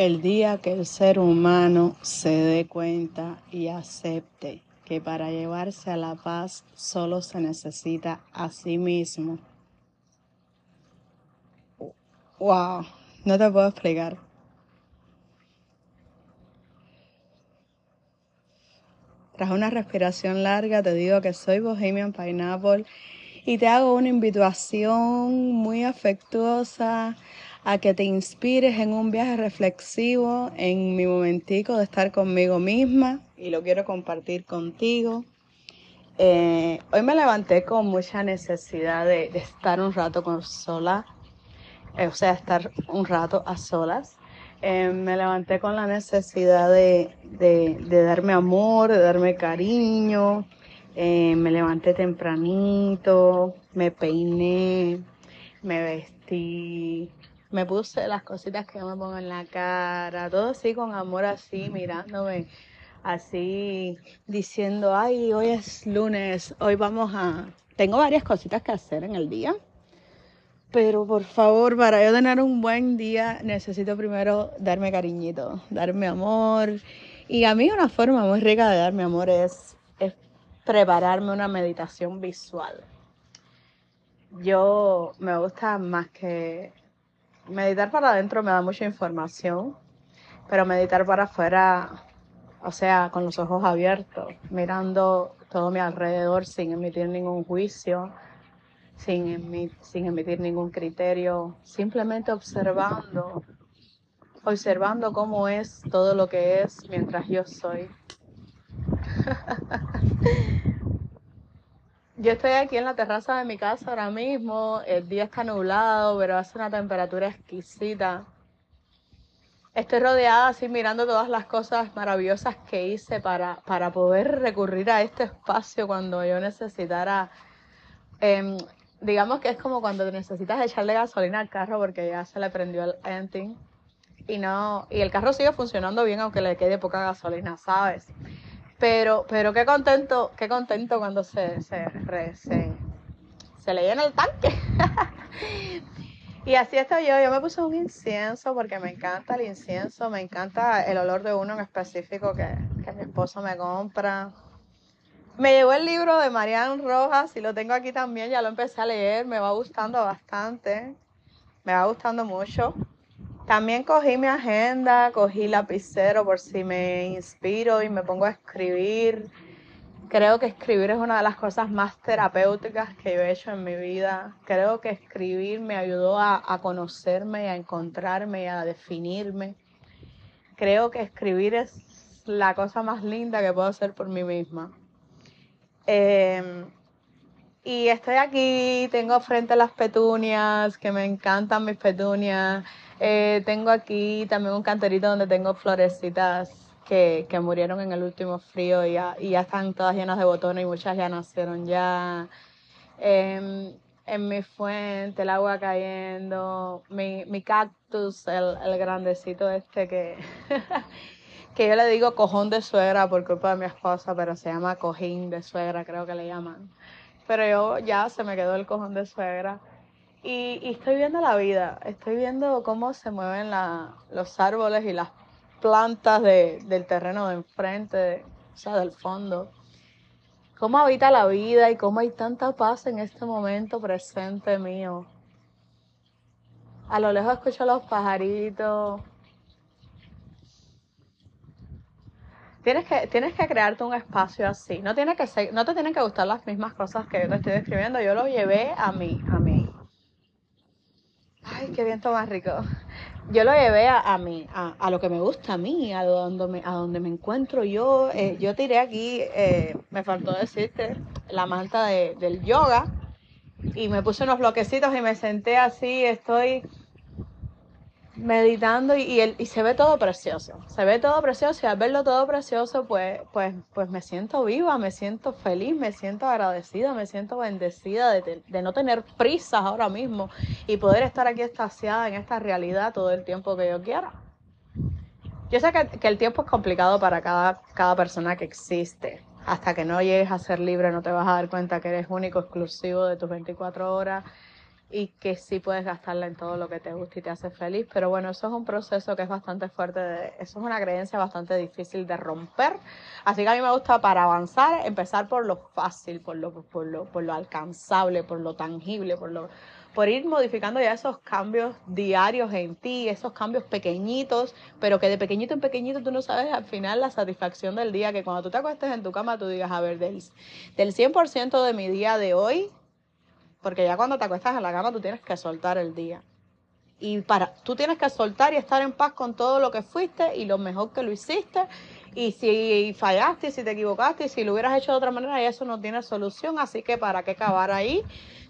El día que el ser humano se dé cuenta y acepte que para llevarse a la paz solo se necesita a sí mismo. Wow, no te puedo explicar. Tras una respiración larga te digo que soy Bohemian Pineapple y te hago una invitación muy afectuosa a que te inspires en un viaje reflexivo, en mi momentico de estar conmigo misma y lo quiero compartir contigo. Eh, hoy me levanté con mucha necesidad de, estar un rato con sola, eh, o sea, estar un rato a solas. Eh, me levanté con la necesidad de, de, darme amor, de darme cariño. me levanté tempranito, me peiné, me vestí, me puse las cositas que yo me pongo en la cara, todo así con amor así, mirándome así, diciendo, ay, hoy es lunes, hoy vamos a... Tengo varias cositas que hacer en el día, pero por favor, para yo tener un buen día, necesito primero darme cariñito, darme amor. Y a mí una forma muy rica de darme amor es, es prepararme una meditación visual. Yo me gusta más que meditar para adentro me da mucha información, pero meditar para afuera, o sea, con los ojos abiertos, mirando todo mi alrededor sin emitir ningún juicio, sin, sin emitir ningún criterio, simplemente observando, observando cómo es todo lo que es mientras yo soy. Yo estoy aquí en la terraza de mi casa ahora mismo, el día está nublado, pero hace una temperatura exquisita. Estoy rodeada así mirando todas las cosas maravillosas que hice para, para poder recurrir a este espacio cuando yo necesitara, em, digamos que es como cuando necesitas echarle gasolina al carro porque ya se le prendió el engine y no, y el carro sigue funcionando bien aunque le quede poca gasolina, ¿sabes? Pero, pero qué contento, qué contento cuando se, se, se, le llena el tanque. y así estoy yo. Yo me puse un incienso porque me encanta el incienso, me encanta el olor de uno en específico que, que mi esposo me compra. Me llegó el libro de Marian Rojas y lo tengo aquí también, ya lo empecé a leer, me va gustando bastante, me va gustando mucho. También cogí mi agenda, cogí lapicero por si me inspiro y me pongo a escribir. Creo que escribir es una de las cosas más terapéuticas que yo he hecho en mi vida. Creo que escribir me ayudó a, conocerme, a encontrarme a definirme. Creo que escribir es la cosa más linda que puedo hacer por mí misma. Em, y estoy aquí, tengo frente las petunias, que me encantan mis petunias. Eh, tengo aquí también un canterito donde tengo florecitas que, que murieron en el último frío y ya, y ya, están todas llenas de botones y muchas ya nacieron ya. Em, en mi fuente, el agua cayendo, mi, mi cactus, el, el, grandecito este que, que yo le digo cojón de suegra por culpa de mi esposa, pero se llama cojín de suegra, creo que le llaman. Pero yo ya se me quedó el cojón de suegra. Y, estoy viendo la vida, estoy viendo cómo se mueven los árboles y las plantas del terreno de enfrente, o sea, del fondo. Cómo habita la vida y cómo hay tanta paz en este momento presente mío. A lo lejos escucho los pajaritos. Tienes que, tienes que crearte un espacio así. No, tiene que ser, no te tienen que gustar las mismas cosas que yo te estoy describiendo. Yo lo llevé a mí, a mí, Ay, qué viento más rico. Yo lo llevé a, a mí, a, lo que me gusta a mí, a donde me, a donde me encuentro yo. Eh, yo tiré aquí, eh, me faltó decirte, la manta de, del yoga y me puse unos bloquecitos y me senté así, estoy meditando y, y, se ve todo precioso, se ve todo precioso y al verlo todo precioso pues, pues, pues me siento viva, me siento feliz, me siento agradecida, me siento bendecida de, de no tener prisas ahora mismo y poder estar aquí estaciada en esta realidad todo el tiempo que yo quiera. Yo sé que, que el tiempo es complicado para cada, cada persona que existe. Hasta que no llegues a ser libre no te vas a dar cuenta que eres único, exclusivo de tus 24 horas y que sí puedes gastarla en todo lo que te gusta y te hace feliz. Pero bueno, eso es un proceso que es bastante fuerte, de, eso es una creencia bastante difícil de romper. Así que a mí me gusta para avanzar empezar por lo fácil, por lo, por lo, por lo alcanzable, por lo tangible, por lo por ir modificando ya esos cambios diarios en ti, esos cambios pequeñitos, pero que de pequeñito en pequeñito tú no sabes al final la satisfacción del día, que cuando tú te acuestes en tu cama tú digas, a ver, del, del 100% de mi día de hoy, porque ya cuando te acuestas en la cama tú tienes que soltar el día. Y para, tú tienes que soltar y estar en paz con todo lo que fuiste y lo mejor que lo hiciste. Y si fallaste, y si te equivocaste, y si lo hubieras hecho de otra manera, eso no tiene solución. Así que para qué acabar ahí,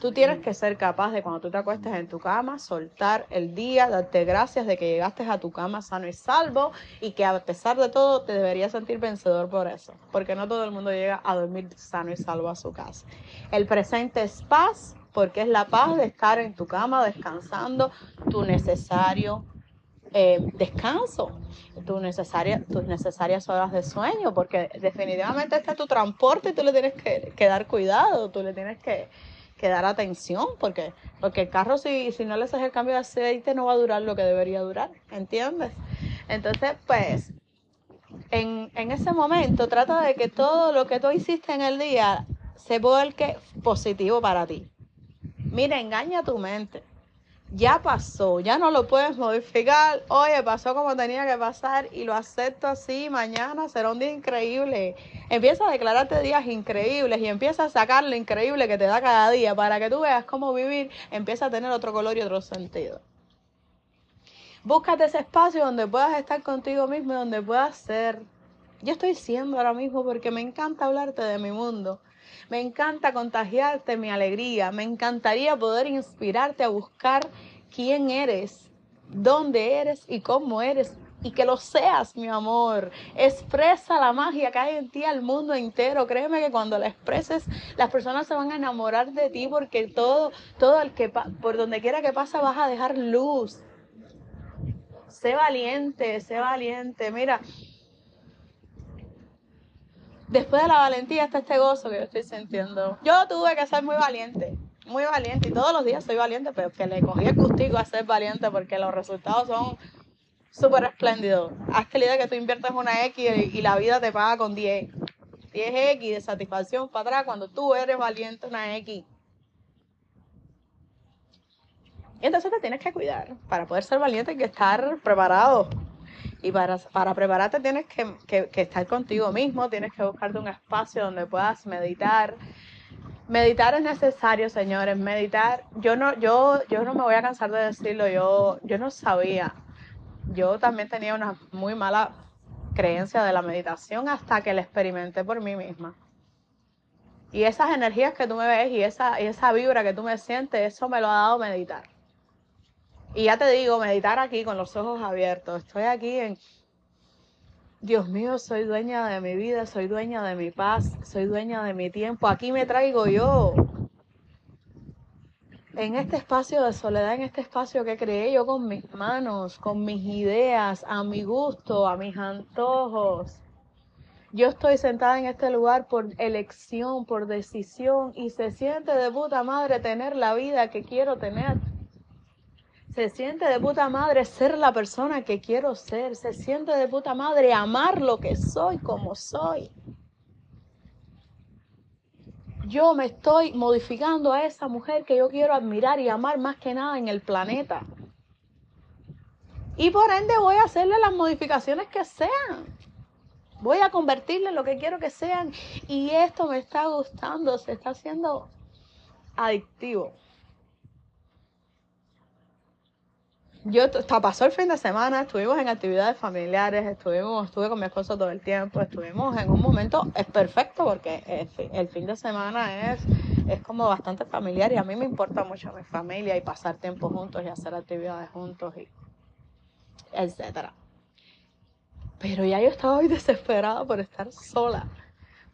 tú tienes que ser capaz de cuando tú te acuestes en tu cama, soltar el día, darte gracias de que llegaste a tu cama sano y salvo y que a pesar de todo te deberías sentir vencedor por eso. Porque no todo el mundo llega a dormir sano y salvo a su casa. El presente es paz porque es la paz de estar en tu cama descansando, tu necesario eh, descanso, tu necesaria, tus necesarias horas de sueño, porque definitivamente este es tu transporte y tú le tienes que, dar cuidado, tú le tienes que, dar atención, porque, porque el carro si, si no le haces el cambio de aceite no va a durar lo que debería durar, ¿entiendes? Entonces, pues, en, en ese momento trata de que todo lo que tú hiciste en el día se vuelque positivo para ti. Mira, engaña tu mente. Ya pasó, ya no lo puedes modificar. Oye, pasó como tenía que pasar y lo acepto así. Mañana será un día increíble. Empieza a declararte días increíbles y empieza a sacar lo increíble que te da cada día para que tú veas cómo vivir empieza a tener otro color y otro sentido. Búscate ese espacio donde puedas estar contigo mismo y donde puedas ser. Yo estoy siendo ahora mismo porque me encanta hablarte de mi mundo. Me encanta contagiarte mi alegría. Me encantaría poder inspirarte a buscar quién eres, dónde eres y cómo eres. Y que lo seas, mi amor. Expresa la magia que hay en ti al mundo entero. Créeme que cuando la expreses, las personas se van a enamorar de ti porque todo, todo el que por donde quiera que pasa vas a dejar luz. Sé valiente, sé valiente. Mira, después de la valentía está este gozo que yo estoy sintiendo. Yo tuve que ser muy valiente, muy valiente, y todos los días soy valiente, pero que le cogí el gustico a ser valiente porque los resultados son súper espléndidos. Hazte la idea que tú inviertes una X y, la vida te paga con 10. 10X de satisfacción para atrás cuando tú eres valiente una X. Y entonces te tienes que cuidar. Para poder ser valiente hay que estar preparado. Y para, para prepararte tienes que, estar contigo mismo, tienes que buscarte un espacio donde puedas meditar. Meditar es necesario, señores. Meditar, yo no, yo, yo no me voy a cansar de decirlo, yo, yo no sabía. Yo también tenía una muy mala creencia de la meditación hasta que la experimenté por mí misma. Y esas energías que tú me ves y esa, y esa vibra que tú me sientes, eso me lo ha dado meditar. Y ya te digo, meditar aquí con los ojos abiertos. Estoy aquí en, Dios mío, soy dueña de mi vida, soy dueña de mi paz, soy dueña de mi tiempo. Aquí me traigo yo. En este espacio de soledad, en este espacio que creé yo con mis manos, con mis ideas, a mi gusto, a mis antojos. Yo estoy sentada en este lugar por elección, por decisión y se siente de puta madre tener la vida que quiero tener. Se siente de puta madre ser la persona que quiero ser. Se siente de puta madre amar lo que soy como soy. Yo me estoy modificando a esa mujer que yo quiero admirar y amar más que nada en el planeta. Y por ende voy a hacerle las modificaciones que sean. Voy a convertirle en lo que quiero que sean. Y esto me está gustando, se está haciendo adictivo. Yo hasta pasó el fin de semana, estuvimos en actividades familiares, estuvimos, estuve con mi esposo todo el tiempo, estuvimos en un momento, es perfecto porque el, fin de semana es, es como bastante familiar y a mí me importa mucho mi familia y pasar tiempo juntos y hacer actividades juntos y etcétera. Pero ya yo estaba muy desesperada por estar sola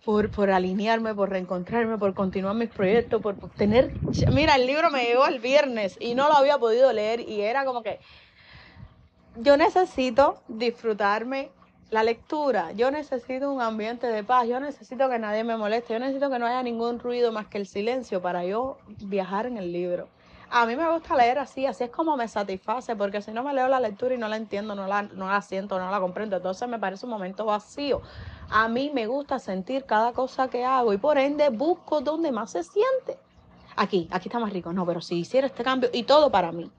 por, por alinearme, por reencontrarme, por continuar mis proyectos, por tener... Mira, el libro me llegó el viernes y no lo había podido leer y era como que yo necesito disfrutarme la lectura, yo necesito un ambiente de paz, yo necesito que nadie me moleste, yo necesito que no haya ningún ruido más que el silencio para yo viajar en el libro. A mí me gusta leer así, así es como me satisface, porque si no me leo la lectura y no la entiendo, no la, no la siento, no la comprendo, entonces me parece un momento vacío. A mí me gusta sentir cada cosa que hago y por ende busco donde más se siente. Aquí, aquí está más rico. No, pero si hiciera este cambio y todo para mí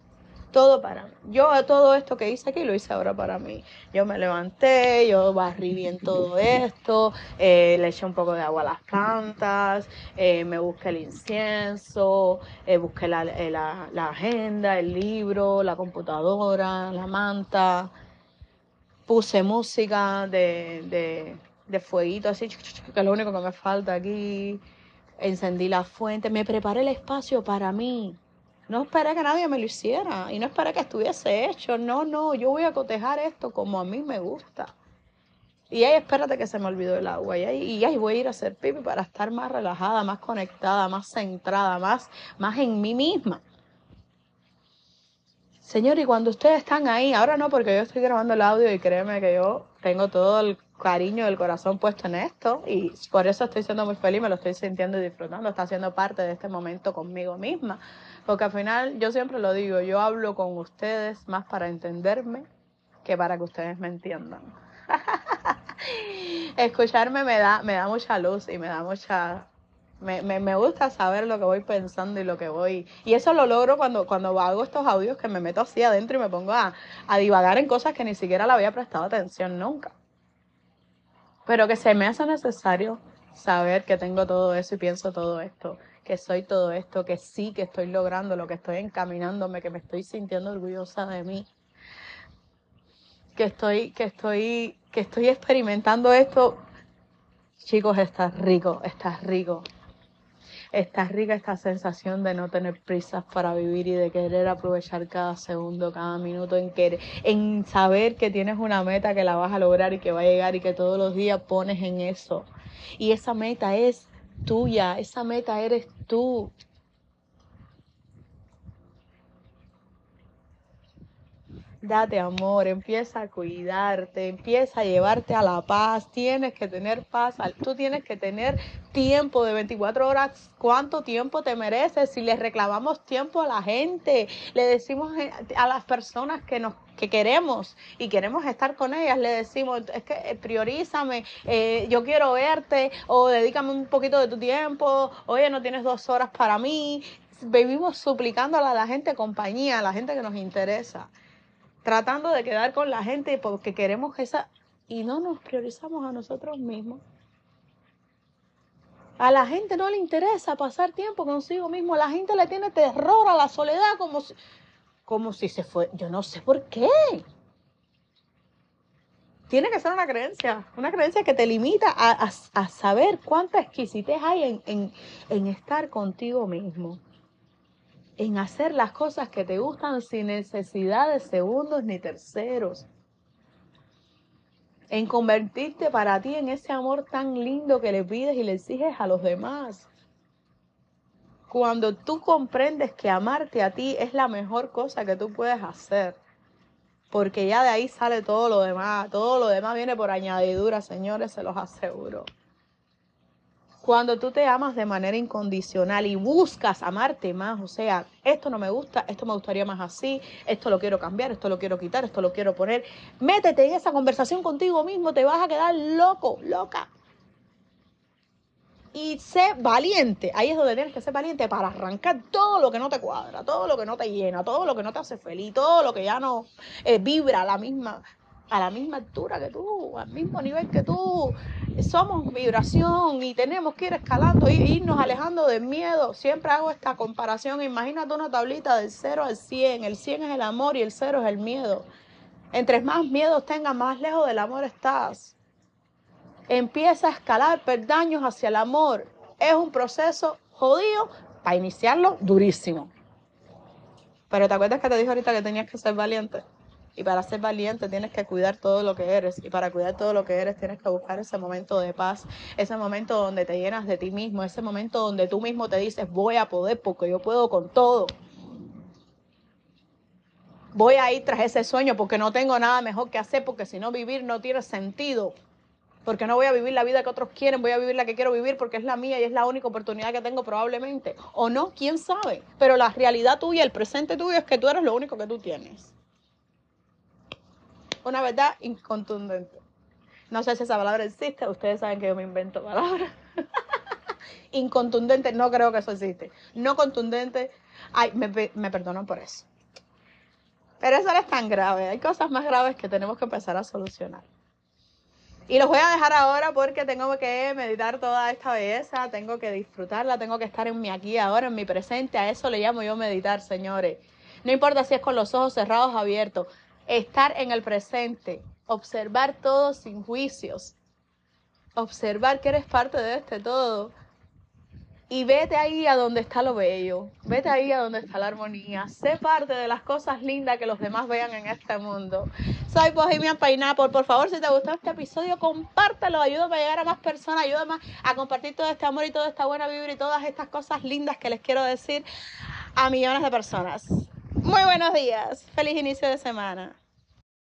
todo para mí. Yo todo esto que hice aquí lo hice ahora para mí. Yo me levanté, yo barrí bien todo esto, eh, le eché un poco de agua a las plantas, eh, me busqué el incienso, eh, busqué la, la, agenda, el libro, la computadora, la manta, puse música de, de, de fueguito así, que es lo único que me falta aquí. Encendí la fuente, me preparé el espacio para mí no esperé que nadie me lo hiciera y no esperé que estuviese hecho. No, no, yo voy a cotejar esto como a mí me gusta. Y ahí espérate que se me olvidó el agua. Y ahí, y ahí voy a ir a hacer pipi para estar más relajada, más conectada, más centrada, más, más en mí misma. Señor, y cuando ustedes están ahí, ahora no, porque yo estoy grabando el audio y créeme que yo tengo todo el cariño del corazón puesto en esto y por eso estoy siendo muy feliz, me lo estoy sintiendo y disfrutando, está siendo parte de este momento conmigo misma. Porque al final, yo siempre lo digo, yo hablo con ustedes más para entenderme que para que ustedes me entiendan. Escucharme me da, me da mucha luz y me da mucha... Me, me, gusta saber lo que voy pensando y lo que voy... Y eso lo logro cuando, cuando hago estos audios que me meto así adentro y me pongo a, a divagar en cosas que ni siquiera le había prestado atención nunca. Pero que se me hace necesario saber que tengo todo eso y pienso todo esto que soy todo esto, que sí, que estoy logrando lo que estoy encaminándome, que me estoy sintiendo orgullosa de mí, que estoy, que estoy, que estoy experimentando esto. Chicos, está rico, está rico. Está rica esta sensación de no tener prisas para vivir y de querer aprovechar cada segundo, cada minuto, en, querer, en saber que tienes una meta que la vas a lograr y que va a llegar y que todos los días pones en eso. Y esa meta es tuya, esa meta eres tú. Date amor, empieza a cuidarte, empieza a llevarte a la paz. Tienes que tener paz, tú tienes que tener tiempo de 24 horas. ¿Cuánto tiempo te mereces? Si le reclamamos tiempo a la gente, le decimos a las personas que nos que queremos y queremos estar con ellas, le decimos, es que eh, priorízame, eh, yo quiero verte o dedícame un poquito de tu tiempo, oye, no tienes dos horas para mí. Vivimos suplicándole a la gente compañía, a la gente que nos interesa, tratando de quedar con la gente porque queremos esa y no nos priorizamos a nosotros mismos. A la gente no le interesa pasar tiempo consigo mismo, a la gente le tiene terror a la soledad como si como si se fue. Yo no sé por qué. Tiene que ser una creencia, una creencia que te limita a, saber cuánta exquisitez hay en, en estar contigo mismo, en hacer las cosas que te gustan sin necesidad de segundos ni terceros, en convertirte para ti en ese amor tan lindo que le pides y le exiges a los demás. Cuando tú comprendes que amarte a ti es la mejor cosa que tú puedes hacer. Porque ya de ahí sale todo lo demás. Todo lo demás viene por añadidura, señores, se los aseguro. Cuando tú te amas de manera incondicional y buscas amarte más, o sea, esto no me gusta, esto me gustaría más así, esto lo quiero cambiar, esto lo quiero quitar, esto lo quiero poner, métete en esa conversación contigo mismo, te vas a quedar loco, loca y sé valiente. Ahí es donde tienes que ser valiente para arrancar todo lo que no te cuadra, todo lo que no te llena, todo lo que no te hace feliz, todo lo que ya no eh, vibra la misma a la misma altura que tú, al mismo nivel que tú. Somos vibración y tenemos que ir escalando e irnos alejando del miedo. Siempre hago esta comparación. Imagínate una tablita del 0 al 100. El 100 es el amor y el 0 es el miedo. Entre más miedos tengas, más lejos del amor estás empieza a escalar perdaños hacia el amor. Es un proceso jodido para iniciarlo durísimo. Pero ¿te acuerdas que te dije ahorita que tenías que ser valiente? Y para ser valiente tienes que cuidar todo lo que eres. Y para cuidar todo lo que eres tienes que buscar ese momento de paz, ese momento donde te llenas de ti mismo, ese momento donde tú mismo te dices, voy a poder porque yo puedo con todo. Voy a ir tras ese sueño porque no tengo nada mejor que hacer, porque si no vivir no tiene sentido. Porque no voy a vivir la vida que otros quieren, voy a vivir la que quiero vivir porque es la mía y es la única oportunidad que tengo probablemente. O no, quién sabe. Pero la realidad tuya, el presente tuyo es que tú eres lo único que tú tienes. Una verdad incontundente. No sé si esa palabra existe, ustedes saben que yo me invento palabras. Incontundente, no creo que eso existe. No contundente, ay, me, me perdonan por eso. Pero eso no es tan grave. Hay cosas más graves que tenemos que empezar a solucionar. Y los voy a dejar ahora porque tengo que meditar toda esta belleza, tengo que disfrutarla, tengo que estar en mi aquí, ahora, en mi presente. A eso le llamo yo meditar, señores. No importa si es con los ojos cerrados o abiertos, estar en el presente, observar todo sin juicios, observar que eres parte de este todo y vete ahí a donde está lo bello, vete ahí a donde está la armonía, sé parte de las cosas lindas que los demás vean en este mundo. Soy Bohemian Pineapple, por favor, si te gustó este episodio, compártelo, ayúdame a llegar a más personas, ayúdame a compartir todo este amor y toda esta buena vibra y todas estas cosas lindas que les quiero decir a millones de personas. Muy buenos días, feliz inicio de semana.